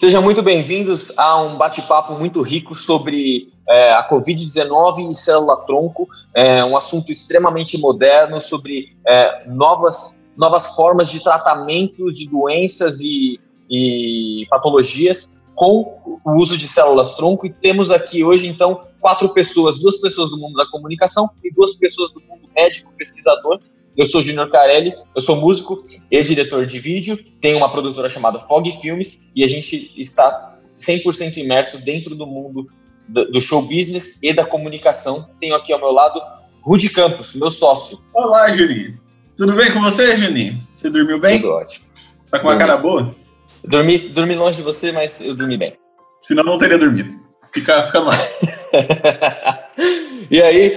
Sejam muito bem-vindos a um bate-papo muito rico sobre é, a Covid-19 e célula-tronco, é, um assunto extremamente moderno sobre é, novas, novas formas de tratamentos de doenças e, e patologias com o uso de células-tronco. E temos aqui hoje, então, quatro pessoas, duas pessoas do mundo da comunicação e duas pessoas do mundo médico, pesquisador, eu sou Junior Carelli, eu sou músico e diretor de vídeo, tenho uma produtora chamada Fog Filmes e a gente está 100% imerso dentro do mundo do show business e da comunicação. Tenho aqui ao meu lado Rudy Campos, meu sócio. Olá, Juninho. Tudo bem com você, Juninho? Você dormiu bem? Tudo ótimo. Tá com uma cara boa? Dormi, dormi longe de você, mas eu dormi bem. Senão não teria dormido. Fica, fica no ar. e aí,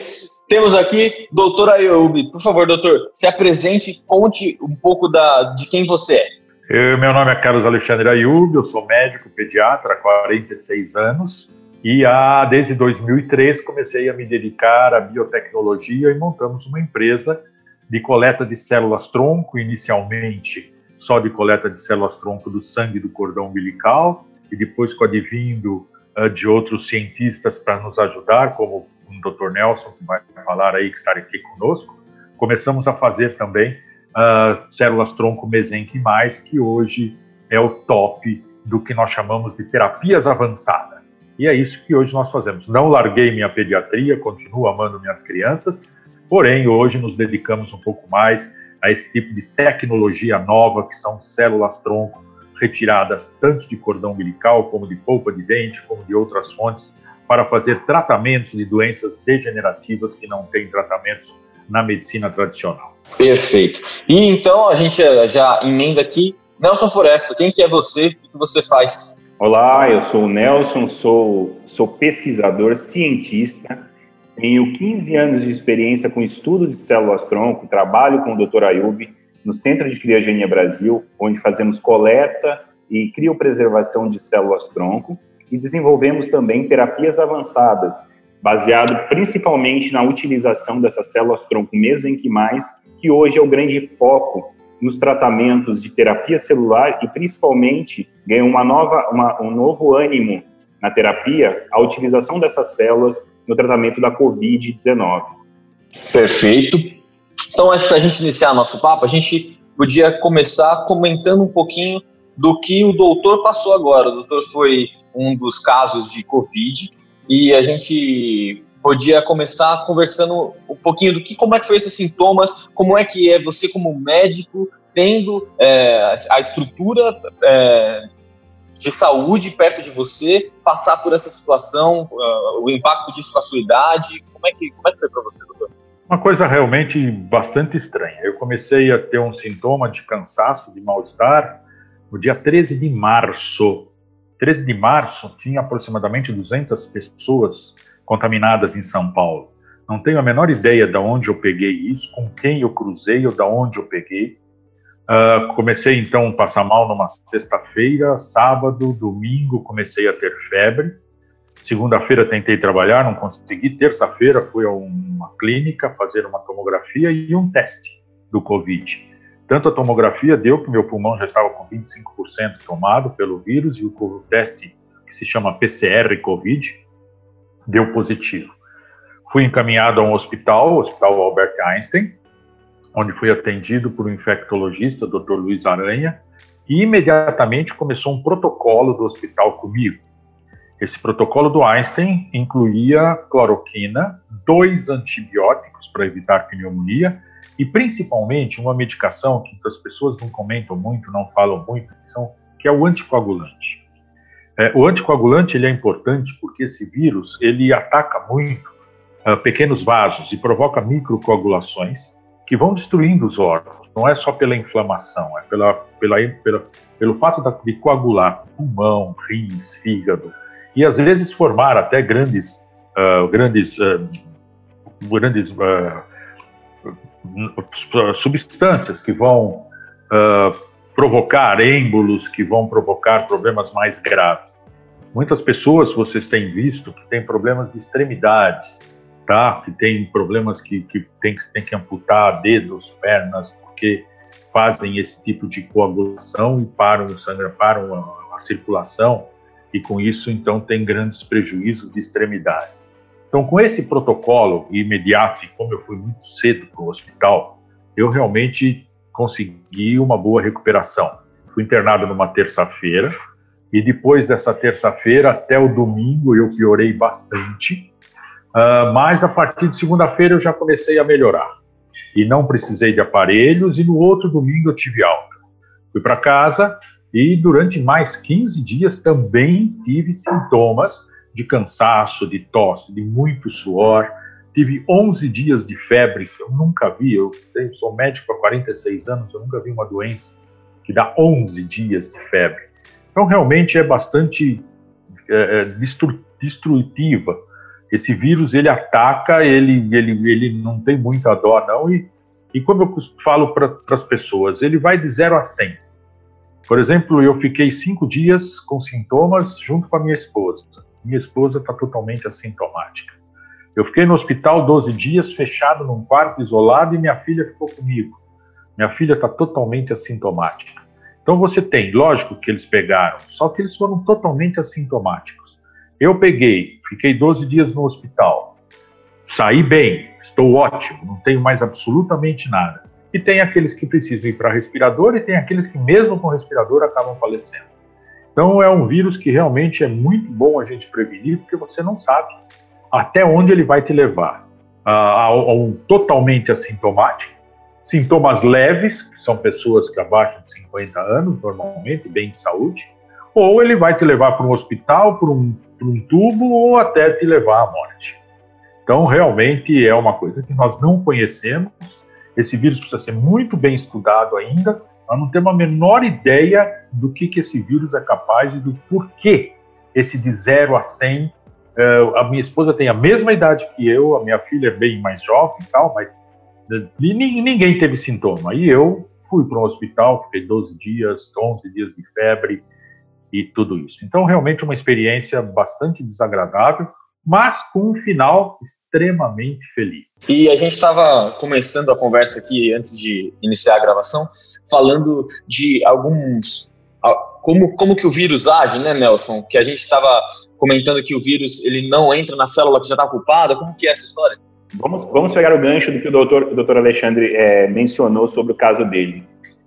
temos aqui doutor Ayub. Por favor, doutor, se apresente, conte um pouco da, de quem você é. Eu, meu nome é Carlos Alexandre Ayub, eu sou médico pediatra há 46 anos e há, desde 2003 comecei a me dedicar à biotecnologia e montamos uma empresa de coleta de células-tronco, inicialmente só de coleta de células-tronco do sangue do cordão umbilical e depois com advindo uh, de outros cientistas para nos ajudar, como Dr. Nelson, que vai falar aí, que está aqui conosco, começamos a fazer também uh, células-tronco mesenquimais, que hoje é o top do que nós chamamos de terapias avançadas. E é isso que hoje nós fazemos. Não larguei minha pediatria, continuo amando minhas crianças, porém hoje nos dedicamos um pouco mais a esse tipo de tecnologia nova, que são células-tronco retiradas tanto de cordão umbilical, como de polpa de dente, como de outras fontes, para fazer tratamentos de doenças degenerativas que não têm tratamentos na medicina tradicional. Perfeito. E então a gente já emenda aqui. Nelson Floresta, quem que é você? O que você faz? Olá, eu sou o Nelson, sou, sou pesquisador, cientista, tenho 15 anos de experiência com estudo de células-tronco, trabalho com o Dr. Ayub no Centro de Criogenia Brasil, onde fazemos coleta e criopreservação de células-tronco e desenvolvemos também terapias avançadas, baseado principalmente na utilização dessas células-tronco mesenquimais, que hoje é o grande foco nos tratamentos de terapia celular e principalmente ganhou uma nova, uma, um novo ânimo na terapia a utilização dessas células no tratamento da COVID-19. Perfeito. Então, acho que para a gente iniciar nosso papo, a gente podia começar comentando um pouquinho do que o doutor passou agora. O doutor foi um dos casos de Covid e a gente podia começar conversando um pouquinho do que, como é que foi esses sintomas, como é que é você como médico tendo é, a estrutura é, de saúde perto de você, passar por essa situação, uh, o impacto disso com a sua idade, como é que, como é que foi para você, doutor? Uma coisa realmente bastante estranha. Eu comecei a ter um sintoma de cansaço, de mal-estar, no dia 13 de março 13 de março, tinha aproximadamente 200 pessoas contaminadas em São Paulo. Não tenho a menor ideia de onde eu peguei isso, com quem eu cruzei ou de onde eu peguei. Uh, comecei então a passar mal numa sexta-feira, sábado, domingo comecei a ter febre. Segunda-feira tentei trabalhar, não consegui. Terça-feira fui a uma clínica fazer uma tomografia e um teste do Covid. Tanto a tomografia deu que meu pulmão já estava com 25% tomado pelo vírus e o teste que se chama PCR COVID deu positivo. Fui encaminhado a um hospital, o Hospital Albert Einstein, onde fui atendido por um infectologista, Dr. Luiz Aranha, e imediatamente começou um protocolo do hospital comigo. Esse protocolo do Einstein incluía cloroquina, dois antibióticos para evitar pneumonia e principalmente uma medicação que as pessoas não comentam muito, não falam muito, que, são, que é o anticoagulante. É, o anticoagulante ele é importante porque esse vírus ele ataca muito uh, pequenos vasos e provoca microcoagulações que vão destruindo os órgãos. Não é só pela inflamação, é pela, pela, pela pelo fato de coagular pulmão, rins, fígado e às vezes formar até grandes, uh, grandes, uh, grandes substâncias que vão uh, provocar êmbolos, que vão provocar problemas mais graves. Muitas pessoas vocês têm visto que têm problemas de extremidades, tá? Que têm problemas que, que tem, tem que amputar dedos, pernas, porque fazem esse tipo de coagulação e param o sangue, param a, a circulação e com isso então tem grandes prejuízos de extremidades. Então, com esse protocolo imediato e como eu fui muito cedo para o hospital, eu realmente consegui uma boa recuperação. Fui internado numa terça-feira e depois dessa terça-feira até o domingo eu piorei bastante, uh, mas a partir de segunda-feira eu já comecei a melhorar e não precisei de aparelhos e no outro domingo eu tive alta. Fui para casa e durante mais 15 dias também tive sintomas de cansaço, de tosse, de muito suor. Tive 11 dias de febre, que eu nunca vi. Eu sou médico há 46 anos, eu nunca vi uma doença que dá 11 dias de febre. Então, realmente é bastante é, é destru destrutiva. Esse vírus, ele ataca, ele, ele, ele não tem muita dó, não. E, e como eu falo para as pessoas, ele vai de 0 a 100. Por exemplo, eu fiquei cinco dias com sintomas junto com a minha esposa. Minha esposa está totalmente assintomática. Eu fiquei no hospital 12 dias, fechado num quarto, isolado, e minha filha ficou comigo. Minha filha está totalmente assintomática. Então você tem, lógico que eles pegaram, só que eles foram totalmente assintomáticos. Eu peguei, fiquei 12 dias no hospital, saí bem, estou ótimo, não tenho mais absolutamente nada. E tem aqueles que precisam ir para respirador e tem aqueles que, mesmo com respirador, acabam falecendo. Então, é um vírus que realmente é muito bom a gente prevenir, porque você não sabe até onde ele vai te levar. A, a, a um totalmente assintomático, sintomas leves, que são pessoas que abaixo de 50 anos, normalmente, bem de saúde, ou ele vai te levar para um hospital, para um, um tubo, ou até te levar à morte. Então, realmente é uma coisa que nós não conhecemos. Esse vírus precisa ser muito bem estudado ainda, nós não temos a menor ideia do que, que esse vírus é capaz e do porquê esse de 0 a 100. Uh, eh, a minha esposa tem a mesma idade que eu, a minha filha é bem mais jovem e tal, mas uh, ninguém teve sintoma. E eu fui para um hospital, fiquei 12 dias, 11 dias de febre e tudo isso. Então, realmente uma experiência bastante desagradável, mas com um final extremamente feliz. E a gente estava começando a conversa aqui antes de iniciar a gravação falando de alguns como, como que o vírus age, né, Nelson? Que a gente estava comentando que o vírus ele não entra na célula que já está ocupada. Como que é essa história? Vamos, vamos pegar o gancho do que o doutor, o doutor Alexandre é, mencionou sobre o caso dele.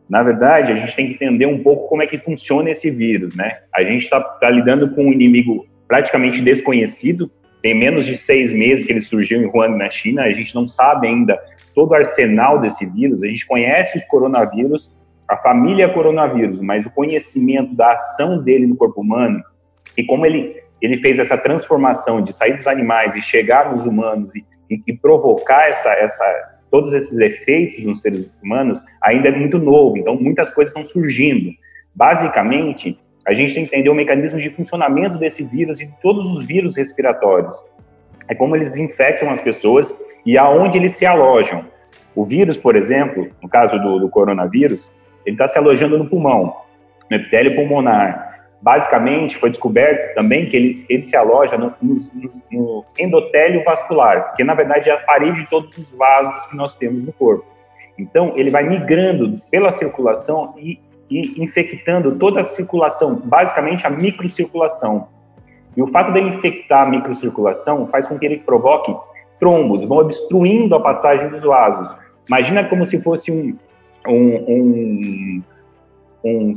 Na verdade, a gente tem que entender um pouco como é que funciona esse vírus, né? A gente está tá lidando com um inimigo praticamente desconhecido, tem menos de seis meses que ele surgiu em Wuhan, na China, a gente não sabe ainda todo o arsenal desse vírus, a gente conhece os coronavírus, a família coronavírus, mas o conhecimento da ação dele no corpo humano e como ele, ele fez essa transformação de sair dos animais e chegar nos humanos e, e, e provocar essa, essa, todos esses efeitos nos seres humanos ainda é muito novo, então muitas coisas estão surgindo. Basicamente, a gente tem que entender o mecanismo de funcionamento desse vírus e de todos os vírus respiratórios. É como eles infectam as pessoas e aonde eles se alojam. O vírus, por exemplo, no caso do, do coronavírus, ele está se alojando no pulmão, no epitélio pulmonar. Basicamente, foi descoberto também que ele, ele se aloja no, no, no endotélio vascular, que na verdade é a parede de todos os vasos que nós temos no corpo. Então, ele vai migrando pela circulação e, e infectando toda a circulação, basicamente a microcirculação. E o fato de infectar a microcirculação faz com que ele provoque trombos, vão obstruindo a passagem dos vasos. Imagina como se fosse um, um, um, um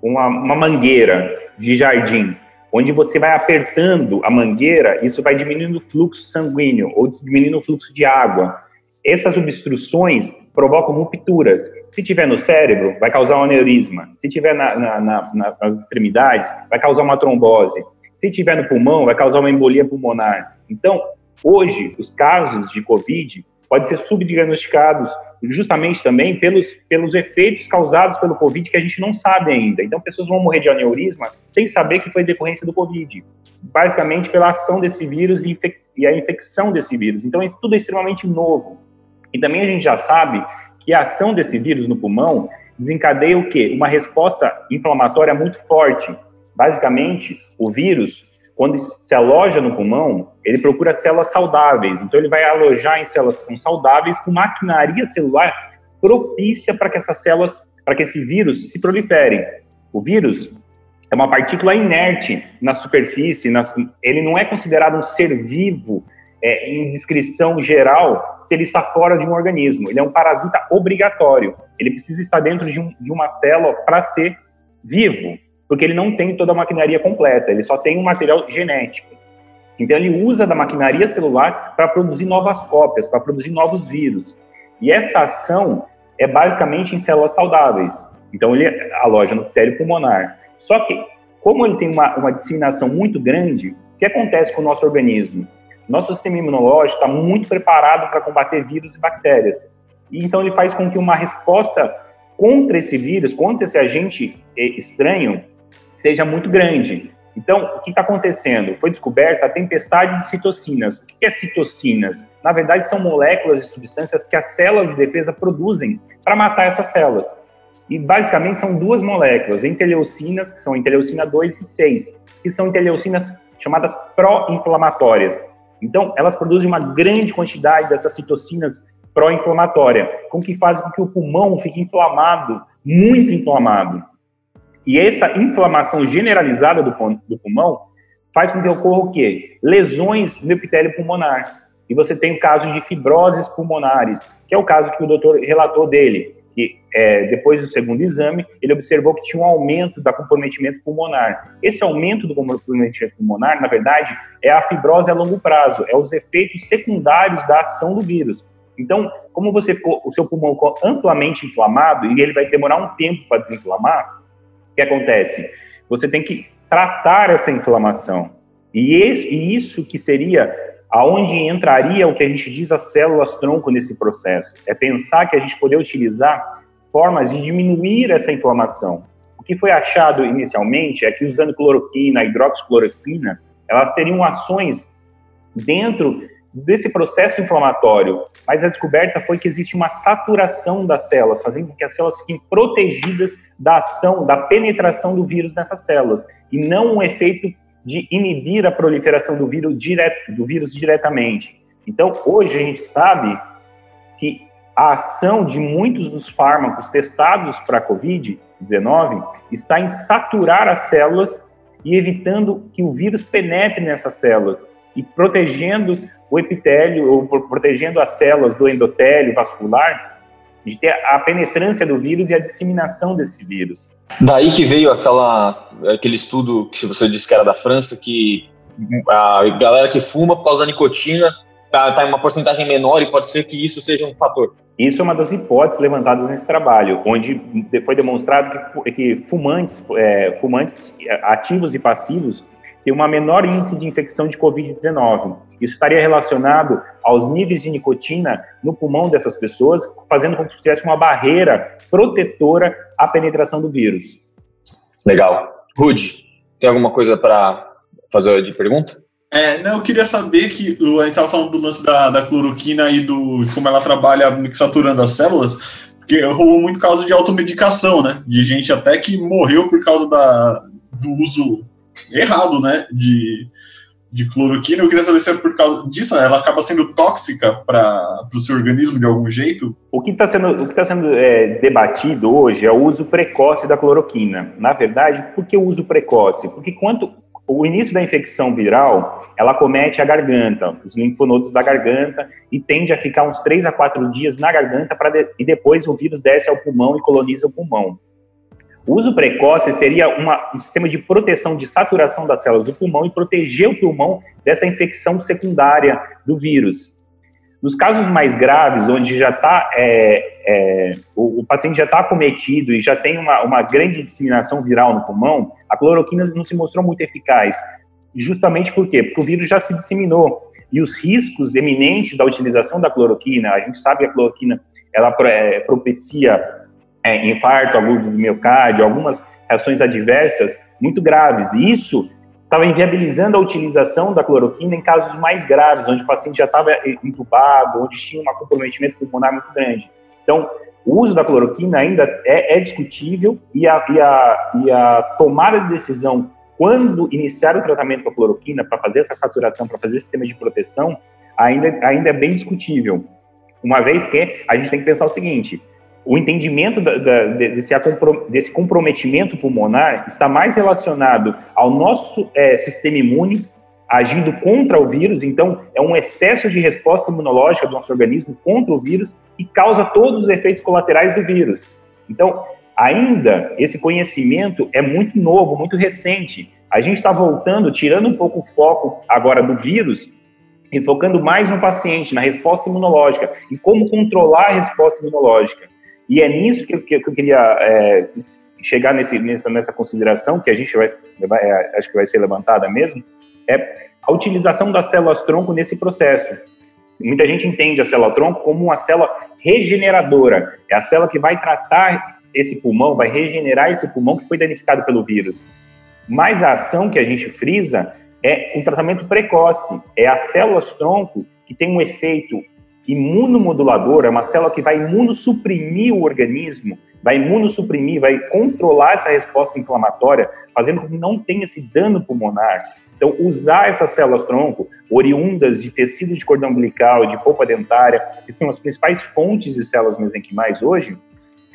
uma, uma mangueira de jardim, onde você vai apertando a mangueira, isso vai diminuindo o fluxo sanguíneo ou diminuindo o fluxo de água. Essas obstruções provocam rupturas. Se tiver no cérebro, vai causar um aneurisma. Se tiver na, na, na, nas extremidades, vai causar uma trombose. Se tiver no pulmão, vai causar uma embolia pulmonar. Então, hoje, os casos de COVID podem ser subdiagnosticados justamente também pelos, pelos efeitos causados pelo Covid que a gente não sabe ainda. Então, pessoas vão morrer de aneurisma sem saber que foi decorrência do Covid, basicamente pela ação desse vírus e, e a infecção desse vírus. Então, isso tudo é extremamente novo. E também a gente já sabe que a ação desse vírus no pulmão desencadeia o quê? Uma resposta inflamatória muito forte. Basicamente, o vírus, quando se aloja no pulmão, ele procura células saudáveis. Então, ele vai alojar em células que são saudáveis com maquinaria celular propícia para que essas células, para que esse vírus se prolifere. O vírus, é uma partícula inerte na superfície, ele não é considerado um ser vivo é, em descrição geral se ele está fora de um organismo. Ele é um parasita obrigatório. Ele precisa estar dentro de, um, de uma célula para ser vivo, porque ele não tem toda a maquinaria completa, ele só tem um material genético. Então ele usa da maquinaria celular para produzir novas cópias, para produzir novos vírus. E essa ação é basicamente em células saudáveis. Então ele aloja no epitélio pulmonar. Só que, como ele tem uma, uma disseminação muito grande, o que acontece com o nosso organismo? Nosso sistema imunológico está muito preparado para combater vírus e bactérias. E então ele faz com que uma resposta contra esse vírus, contra esse agente eh, estranho, seja muito grande. Então, o que está acontecendo? Foi descoberta a tempestade de citocinas. O que é citocinas? Na verdade, são moléculas e substâncias que as células de defesa produzem para matar essas células. E basicamente são duas moléculas, interleucinas, que são interleucina 2 e 6, que são interleucinas chamadas pró-inflamatórias. Então, elas produzem uma grande quantidade dessas citocinas pró-inflamatórias, com que fazem com que o pulmão fique inflamado, muito inflamado. E essa inflamação generalizada do, do pulmão faz com que ocorra o quê? Lesões no epitélio pulmonar. E você tem o caso de fibroses pulmonares, que é o caso que o doutor relatou dele é, depois do segundo exame, ele observou que tinha um aumento da comprometimento pulmonar. Esse aumento do comprometimento pulmonar, na verdade, é a fibrose a longo prazo, é os efeitos secundários da ação do vírus. Então, como você ficou, o seu pulmão ficou amplamente inflamado e ele vai demorar um tempo para desinflamar, o que acontece? Você tem que tratar essa inflamação. E isso que seria aonde entraria o que a gente diz as células tronco nesse processo? É pensar que a gente poderia utilizar formas de diminuir essa inflamação. O que foi achado inicialmente é que usando cloroquina, hidroxicloroquina, elas teriam ações dentro desse processo inflamatório, mas a descoberta foi que existe uma saturação das células, fazendo com que as células fiquem protegidas da ação, da penetração do vírus nessas células, e não um efeito de inibir a proliferação do vírus, direto, do vírus diretamente. Então, hoje a gente sabe que a ação de muitos dos fármacos testados para a Covid-19 está em saturar as células e evitando que o vírus penetre nessas células e protegendo o epitélio ou protegendo as células do endotélio vascular de ter a penetrância do vírus e a disseminação desse vírus. Daí que veio aquela, aquele estudo que você disse que era da França, que a galera que fuma por causa da nicotina está tá em uma porcentagem menor e pode ser que isso seja um fator. Isso é uma das hipóteses levantadas nesse trabalho, onde foi demonstrado que, que fumantes, é, fumantes ativos e passivos tem uma menor índice de infecção de Covid-19. Isso estaria relacionado aos níveis de nicotina no pulmão dessas pessoas, fazendo com que tivesse uma barreira protetora à penetração do vírus. Legal. Rude, tem alguma coisa para fazer de pergunta? É, não, eu queria saber que a gente estava falando do lance da, da cloroquina e do como ela trabalha saturando as células, porque rolou muito caso de automedicação, né? De gente até que morreu por causa da, do uso errado, né? De, de cloroquina. Eu queria saber se é por causa disso, ela acaba sendo tóxica para o seu organismo de algum jeito? O que está sendo, o que tá sendo é, debatido hoje é o uso precoce da cloroquina. Na verdade, por que o uso precoce? Porque quanto o início da infecção viral, ela comete a garganta, os linfonodos da garganta, e tende a ficar uns 3 a 4 dias na garganta, de, e depois o vírus desce ao pulmão e coloniza o pulmão. O uso precoce seria uma, um sistema de proteção de saturação das células do pulmão e proteger o pulmão dessa infecção secundária do vírus. Nos casos mais graves, onde já está é, é, o, o, paciente já está acometido e já tem uma, uma grande disseminação viral no pulmão, a cloroquina não se mostrou muito eficaz. Justamente por quê? Porque o vírus já se disseminou. E os riscos eminentes da utilização da cloroquina, a gente sabe que a cloroquina ela é, propicia é, infarto agudo do miocárdio, algumas reações adversas muito graves. E isso estava inviabilizando a utilização da cloroquina em casos mais graves, onde o paciente já estava entubado, onde tinha um comprometimento pulmonar muito grande. Então, o uso da cloroquina ainda é, é discutível e a, e, a, e a tomada de decisão quando iniciar o tratamento com a cloroquina para fazer essa saturação, para fazer esse sistema de proteção, ainda, ainda é bem discutível. Uma vez que a gente tem que pensar o seguinte: o entendimento da, da, desse, desse, comprometimento pulmonar está mais relacionado ao nosso é, sistema imune agindo contra o vírus, então é um excesso de resposta imunológica do nosso organismo contra o vírus e causa todos os efeitos colaterais do vírus. Então, ainda esse conhecimento é muito novo, muito recente. A gente está voltando, tirando um pouco o foco agora do vírus e focando mais no paciente, na resposta imunológica e como controlar a resposta imunológica. E é nisso que, que, que eu queria é, chegar nesse, nessa, nessa consideração, que a gente vai, vai é, acho que vai ser levantada mesmo, é a utilização das células-tronco nesse processo. Muita gente entende a célula-tronco como uma célula regeneradora. É a célula que vai tratar esse pulmão, vai regenerar esse pulmão que foi danificado pelo vírus. Mas a ação que a gente frisa é um tratamento precoce. É as células-tronco que tem um efeito imunomodulador, é uma célula que vai imunossuprimir o organismo, vai imunossuprimir, vai controlar essa resposta inflamatória, fazendo com que não tenha esse dano pulmonar. Então, usar essas células-tronco, oriundas de tecido de cordão umbilical, de polpa dentária, que são as principais fontes de células mesenquimais hoje,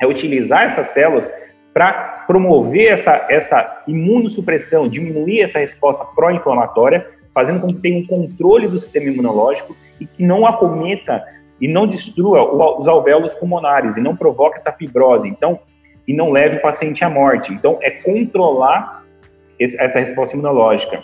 é utilizar essas células para promover essa, essa imunossupressão, diminuir essa resposta pró-inflamatória, fazendo com que tenha um controle do sistema imunológico e que não acometa e não destrua os alvéolos pulmonares e não provoque essa fibrose. Então, e não leve o paciente à morte. Então, é controlar essa resposta imunológica.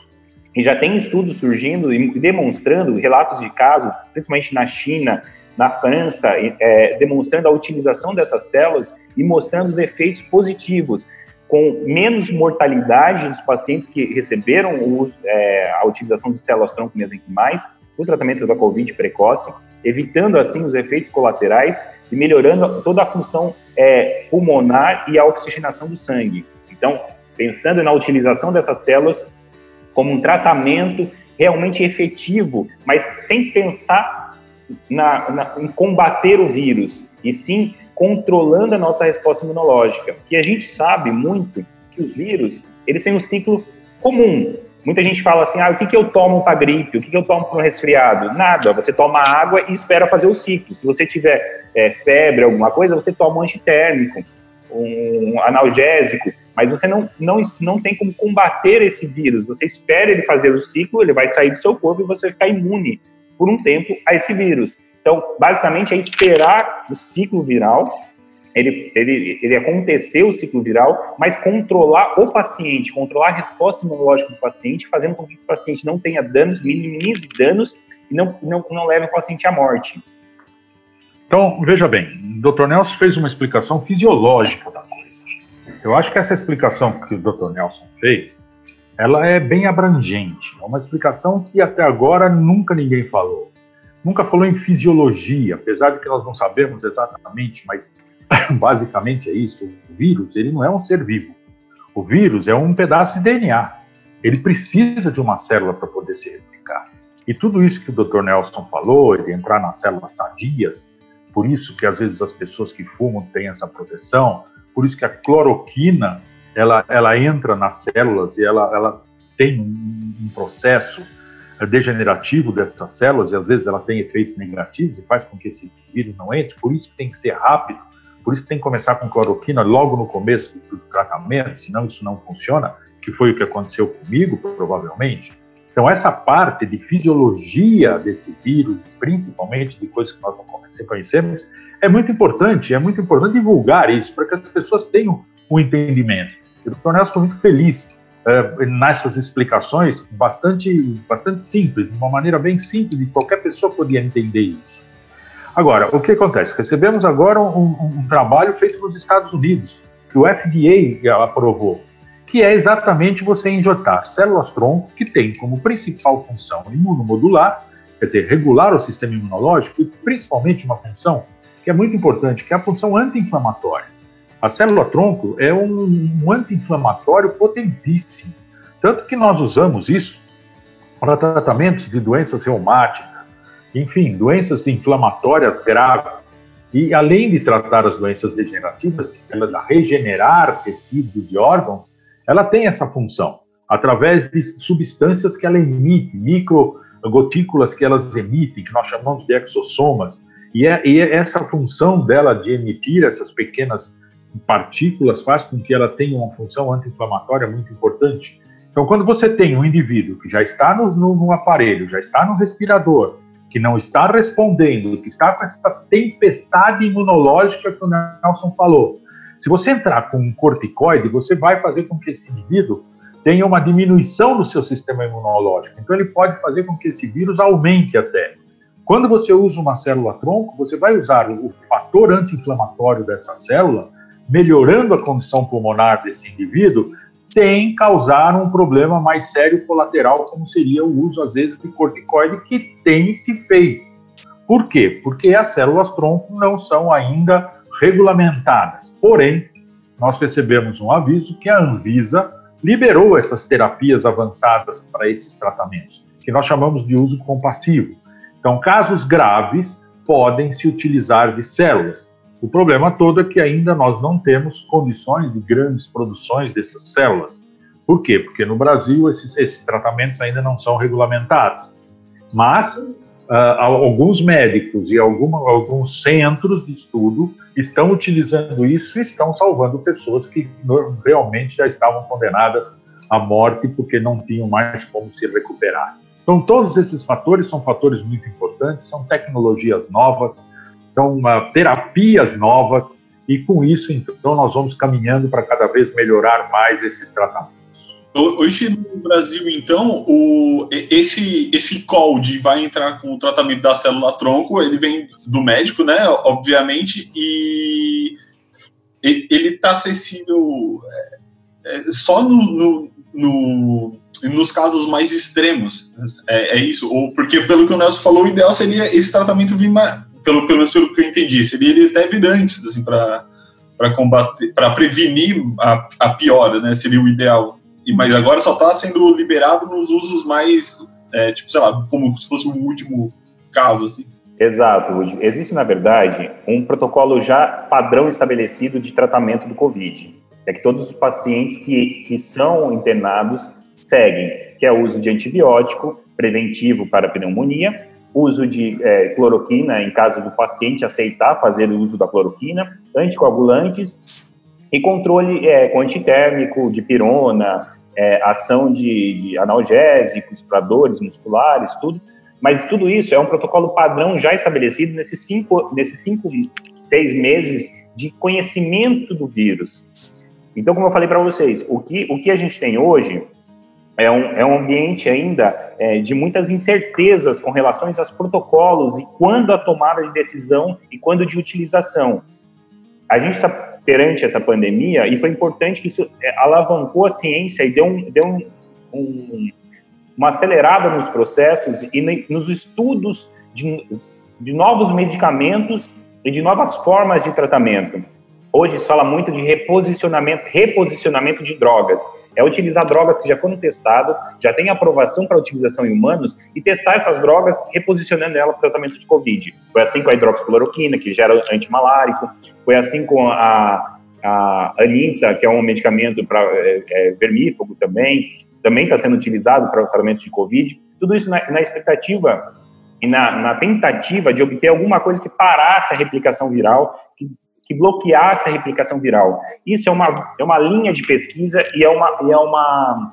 E já tem estudos surgindo e demonstrando relatos de casos, principalmente na China, na França, é, demonstrando a utilização dessas células e mostrando os efeitos positivos, com menos mortalidade dos pacientes que receberam o, é, a utilização de células tronco mesenquimais no tratamento da COVID precoce, evitando assim os efeitos colaterais e melhorando toda a função é, pulmonar e a oxigenação do sangue. Então, pensando na utilização dessas células como um tratamento realmente efetivo, mas sem pensar na, na, em combater o vírus, e sim controlando a nossa resposta imunológica. E a gente sabe muito que os vírus, eles têm um ciclo comum. Muita gente fala assim, ah, o que, que eu tomo para gripe? O que, que eu tomo para um resfriado? Nada, você toma água e espera fazer o ciclo. Se você tiver é, febre, alguma coisa, você toma um antitérmico, um analgésico mas você não, não, não tem como combater esse vírus. Você espera ele fazer o ciclo, ele vai sair do seu corpo e você vai ficar imune por um tempo a esse vírus. Então, basicamente, é esperar o ciclo viral, ele, ele, ele acontecer o ciclo viral, mas controlar o paciente, controlar a resposta imunológica do paciente, fazendo com que esse paciente não tenha danos, minimize danos e não, não, não leve o paciente à morte. Então, veja bem, o Dr. Nelson fez uma explicação fisiológica da eu acho que essa explicação que o Dr. Nelson fez, ela é bem abrangente. É uma explicação que até agora nunca ninguém falou. Nunca falou em fisiologia, apesar de que nós não sabemos exatamente, mas basicamente é isso. O vírus, ele não é um ser vivo. O vírus é um pedaço de DNA. Ele precisa de uma célula para poder se replicar. E tudo isso que o Dr. Nelson falou, ele entrar nas células sadias, por isso que às vezes as pessoas que fumam têm essa proteção, por isso que a cloroquina ela, ela entra nas células e ela, ela tem um, um processo degenerativo dessas células e às vezes ela tem efeitos negativos e faz com que esse vírus não entre. Por isso que tem que ser rápido, por isso tem que começar com cloroquina logo no começo do tratamento, senão isso não funciona, que foi o que aconteceu comigo, provavelmente. Então, essa parte de fisiologia desse vírus, principalmente de coisas que nós não conhecemos, é muito importante, é muito importante divulgar isso para que as pessoas tenham um entendimento. Eu, estou muito feliz é, nessas explicações bastante, bastante simples, de uma maneira bem simples, e qualquer pessoa podia entender isso. Agora, o que acontece? Recebemos agora um, um, um trabalho feito nos Estados Unidos, que o FDA aprovou, que é exatamente você injetar células-tronco, que tem como principal função imunomodular, quer dizer, regular o sistema imunológico, e principalmente uma função que é muito importante, que é a função anti-inflamatória. A célula-tronco é um, um anti-inflamatório potentíssimo, tanto que nós usamos isso para tratamentos de doenças reumáticas, enfim, doenças inflamatórias graves. E além de tratar as doenças degenerativas, ela regenerar tecidos e órgãos, ela tem essa função através de substâncias que ela emite, microgotículas que elas emitem, que nós chamamos de exossomas, E, é, e essa função dela de emitir essas pequenas partículas faz com que ela tenha uma função anti-inflamatória muito importante. Então, quando você tem um indivíduo que já está no, no, no, aparelho, já está no respirador, que não está respondendo, que está com essa tempestade imunológica que o Nelson falou, se você entrar com um corticoide, você vai fazer com que esse indivíduo tenha uma diminuição do seu sistema imunológico. Então, ele pode fazer com que esse vírus aumente até. Quando você usa uma célula-tronco, você vai usar o fator anti-inflamatório dessa célula, melhorando a condição pulmonar desse indivíduo, sem causar um problema mais sério colateral, como seria o uso, às vezes, de corticoide, que tem se feito. Por quê? Porque as células-tronco não são ainda regulamentadas. Porém, nós recebemos um aviso que a Anvisa liberou essas terapias avançadas para esses tratamentos, que nós chamamos de uso compassivo. Então, casos graves podem se utilizar de células. O problema todo é que ainda nós não temos condições de grandes produções dessas células. Por quê? Porque no Brasil esses, esses tratamentos ainda não são regulamentados. Mas uh, alguns médicos e alguma, alguns centros de estudo estão utilizando isso e estão salvando pessoas que realmente já estavam condenadas à morte porque não tinham mais como se recuperar. Então, todos esses fatores são fatores muito importantes, são tecnologias novas, são uh, terapias novas, e com isso, então, nós vamos caminhando para cada vez melhorar mais esses tratamentos. Hoje no Brasil, então, o, esse, esse COLD vai entrar com o tratamento da célula-tronco, ele vem do médico, né, obviamente, e ele está acessível é, é, só no, no, no, nos casos mais extremos. É, é, isso, ou porque, pelo que o Nelson falou, o ideal seria esse tratamento vir pelo, pelo menos pelo que eu entendi, seria ele até vir antes, assim, para combater, para prevenir a, a piora, né? Seria o ideal. E, mas agora só está sendo liberado nos usos mais, é, tipo, sei lá, como se fosse um último caso, assim. Exato. Existe, na verdade, um protocolo já padrão estabelecido de tratamento do Covid. É que todos os pacientes que, que são internados seguem, que é o uso de antibiótico preventivo para pneumonia uso de é, cloroquina em caso do paciente aceitar fazer o uso da cloroquina, anticoagulantes e controle é, antitérmico de pirona, é, ação de, de analgésicos para dores musculares, tudo. Mas tudo isso é um protocolo padrão já estabelecido nesses cinco, nesses cinco, seis meses de conhecimento do vírus. Então, como eu falei para vocês, o que, o que a gente tem hoje é um, é um ambiente ainda é, de muitas incertezas com relação aos protocolos e quando a tomada de decisão e quando de utilização. A gente está perante essa pandemia e foi importante que isso é, alavancou a ciência e deu, um, deu um, um, uma acelerada nos processos e nos estudos de, de novos medicamentos e de novas formas de tratamento. Hoje se fala muito de reposicionamento, reposicionamento de drogas. É utilizar drogas que já foram testadas, já tem aprovação para utilização em humanos e testar essas drogas reposicionando ela para o tratamento de Covid. Foi assim com a hidroxicloroquina, que gera antimalárico. Foi assim com a, a que é um medicamento para é, é, vermífugo também. Também está sendo utilizado para o tratamento de Covid. Tudo isso na, na expectativa e na, na, tentativa de obter alguma coisa que parasse a replicação viral, que que bloqueasse a replicação viral. Isso é uma, é uma linha de pesquisa e é uma, e é uma,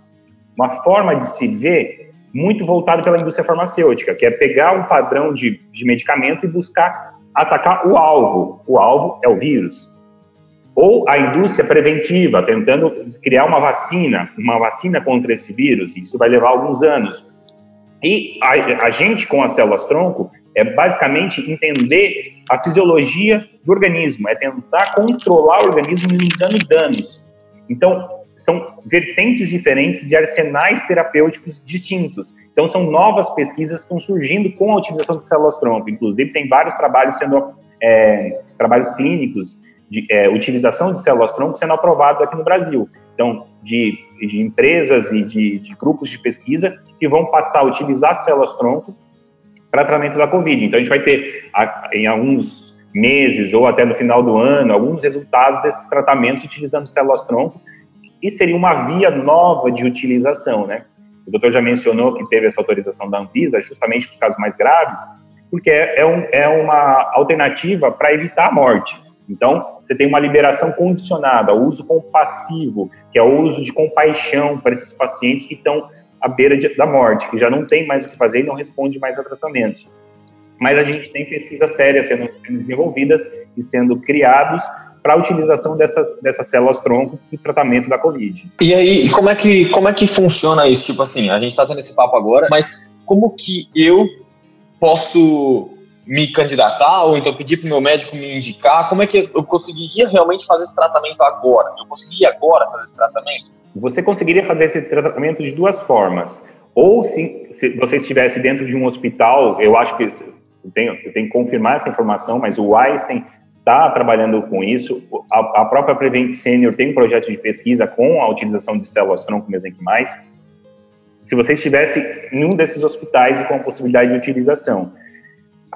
uma forma de se ver muito voltada pela indústria farmacêutica, que é pegar um padrão de, de medicamento e buscar atacar o alvo. O alvo é o vírus. Ou a indústria preventiva, tentando criar uma vacina, uma vacina contra esse vírus. Isso vai levar alguns anos. E a, a gente, com as células-tronco, é basicamente entender a fisiologia do organismo, é tentar controlar o organismo minimizando danos. Então, são vertentes diferentes de arsenais terapêuticos distintos. Então, são novas pesquisas que estão surgindo com a utilização de células-tronco. Inclusive, tem vários trabalhos sendo é, trabalhos clínicos de é, utilização de células-tronco sendo aprovados aqui no Brasil. Então, de, de empresas e de, de, grupos de pesquisa que vão passar a utilizar células-tronco para tratamento da Covid. Então, a gente vai ter, em alguns meses ou até no final do ano, alguns resultados desses tratamentos utilizando células-tronco, e seria uma via nova de utilização, né? O doutor já mencionou que teve essa autorização da Anvisa, justamente para os casos mais graves, porque é, é, um, é uma alternativa para evitar a morte. Então, você tem uma liberação condicionada, o uso compassivo, que é o uso de compaixão para esses pacientes que estão à beira de, da morte, que já não tem mais o que fazer e não responde mais a tratamento. Mas a gente tem pesquisas sérias sendo desenvolvidas e sendo criados para a utilização dessas, dessas células tronco no tratamento da Covid. E aí, como é que, como é que funciona isso? Tipo assim, a gente está tendo esse papo agora, mas como que eu posso me candidatar ou então pedir para o meu médico me indicar? Como é que eu conseguiria realmente fazer esse tratamento agora? Eu conseguiria agora fazer esse tratamento? Você conseguiria fazer esse tratamento de duas formas. Ou se, se você estivesse dentro de um hospital, eu acho que eu tenho, eu tenho que confirmar essa informação, mas o Einstein está trabalhando com isso. A, a, própria Prevent Senior tem um projeto de pesquisa com a utilização de células tronco mesenquimais. Se você estivesse em um desses hospitais e com a possibilidade de utilização.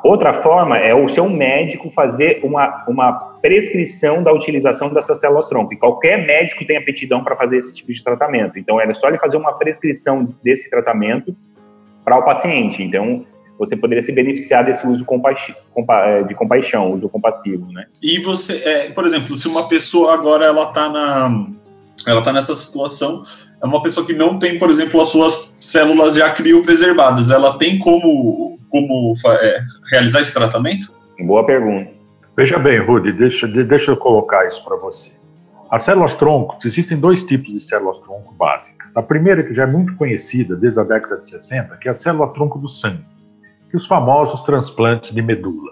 Outra forma é o seu médico fazer uma, uma prescrição da utilização dessas células tronco. E qualquer médico tem aptidão para fazer esse tipo de tratamento. Então, é só ele fazer uma prescrição desse tratamento para o paciente. Então, você poderia se beneficiar desse uso é, de compaixão, uso compassivo, né? E você, é, por exemplo, se uma pessoa agora ela está na, ela tá nessa situação, é uma pessoa que não tem, por exemplo, as suas células já criopreservadas, ela tem como, como é, realizar esse tratamento? Boa pergunta. Veja bem, Rudy, deixa, deixa eu colocar isso para você. As células tronco, existem dois tipos de células tronco básicas. A primeira, que já é muito conhecida desde a década de 60, que é a célula tronco do sangue e os famosos transplantes de medula.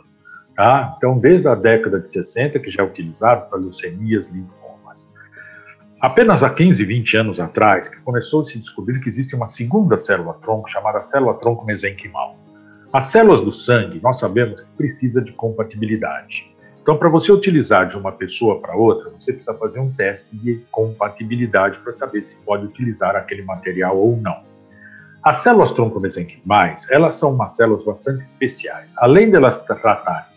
Tá? Então, desde a década de 60, que já é utilizado para leucemias, linfomas. Apenas há 15, 20 anos atrás, que começou a se descobrir que existe uma segunda célula-tronco, chamada célula-tronco mesenquimal. As células do sangue, nós sabemos que precisa de compatibilidade. Então, para você utilizar de uma pessoa para outra, você precisa fazer um teste de compatibilidade para saber se pode utilizar aquele material ou não. As células troncomesenquimais, elas são umas células bastante especiais. Além delas tratarem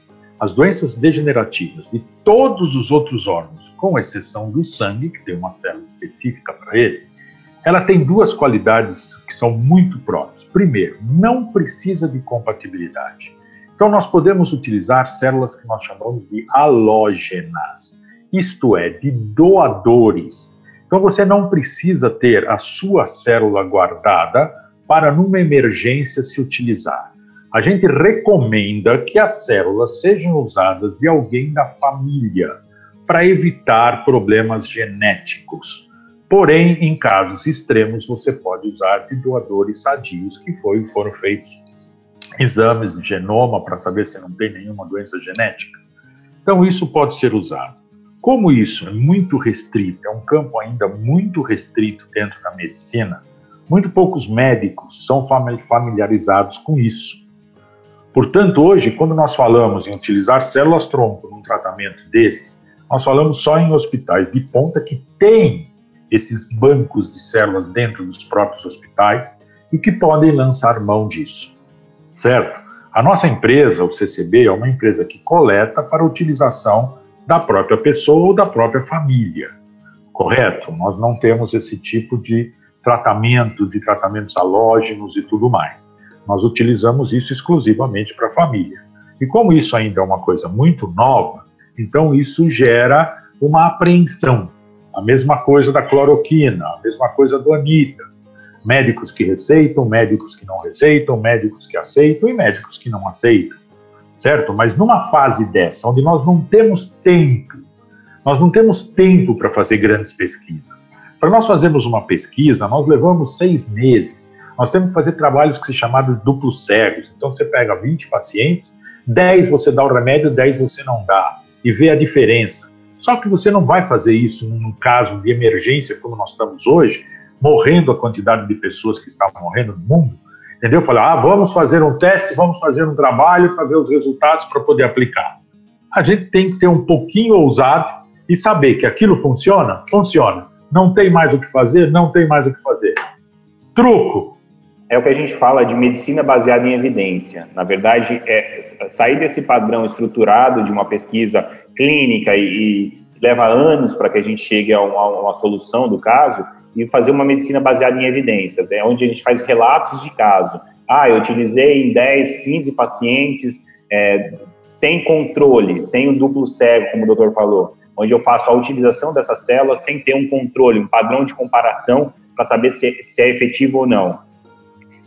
as doenças degenerativas de todos os outros órgãos, com exceção do sangue, que tem uma célula específica para ele, ela tem duas qualidades que são muito próprias. Primeiro, não precisa de compatibilidade. Então, nós podemos utilizar células que nós chamamos de halógenas, isto é, de doadores. Então, você não precisa ter a sua célula guardada para, numa emergência, se utilizar. A gente recomenda que as células sejam usadas de alguém da família para evitar problemas genéticos. Porém, em casos extremos, você pode usar de doadores sadios que foi, foram feitos exames de genoma para saber se não tem nenhuma doença genética. Então, isso pode ser usado. Como isso é muito restrito, é um campo ainda muito restrito dentro da medicina, muito poucos médicos são familiarizados com isso. Portanto, hoje, quando nós falamos em utilizar células-tronco num tratamento desses, nós falamos só em hospitais de ponta que têm esses bancos de células dentro dos próprios hospitais e que podem lançar mão disso, certo? A nossa empresa, o CCB, é uma empresa que coleta para utilização da própria pessoa ou da própria família, correto? Nós não temos esse tipo de tratamento de tratamentos halógenos e tudo mais. Nós utilizamos isso exclusivamente para a família. E como isso ainda é uma coisa muito nova, então isso gera uma apreensão. A mesma coisa da cloroquina, a mesma coisa do anita. Médicos que receitam, médicos que não receitam, médicos que aceitam e médicos que não aceitam. Certo? Mas numa fase dessa, onde nós não temos tempo, nós não temos tempo para fazer grandes pesquisas. Para nós fazermos uma pesquisa, nós levamos seis meses. Nós temos que fazer trabalhos que se chamam de duplos cegos. Então você pega 20 pacientes, 10 você dá o remédio, 10 você não dá, e vê a diferença. Só que você não vai fazer isso num caso de emergência como nós estamos hoje, morrendo a quantidade de pessoas que estão morrendo no mundo. Entendeu? Falar, ah, vamos fazer um teste, vamos fazer um trabalho para ver os resultados para poder aplicar. A gente tem que ser um pouquinho ousado e saber que aquilo funciona, funciona não tem mais o que fazer, não tem mais o que fazer. Truco. É o que a gente fala de medicina baseada em evidência. Na verdade, é sair desse padrão estruturado de uma pesquisa clínica e, e leva anos para que a gente chegue a uma, a uma solução do caso e fazer uma medicina baseada em evidências. É onde a gente faz relatos de caso. ah, eu utilizei em 10, 15 pacientes é, sem controle, sem o duplo cego, como o doutor falou, onde eu faço a utilização dessas células sem ter um controle, um padrão de comparação para saber se, se é efetivo ou não.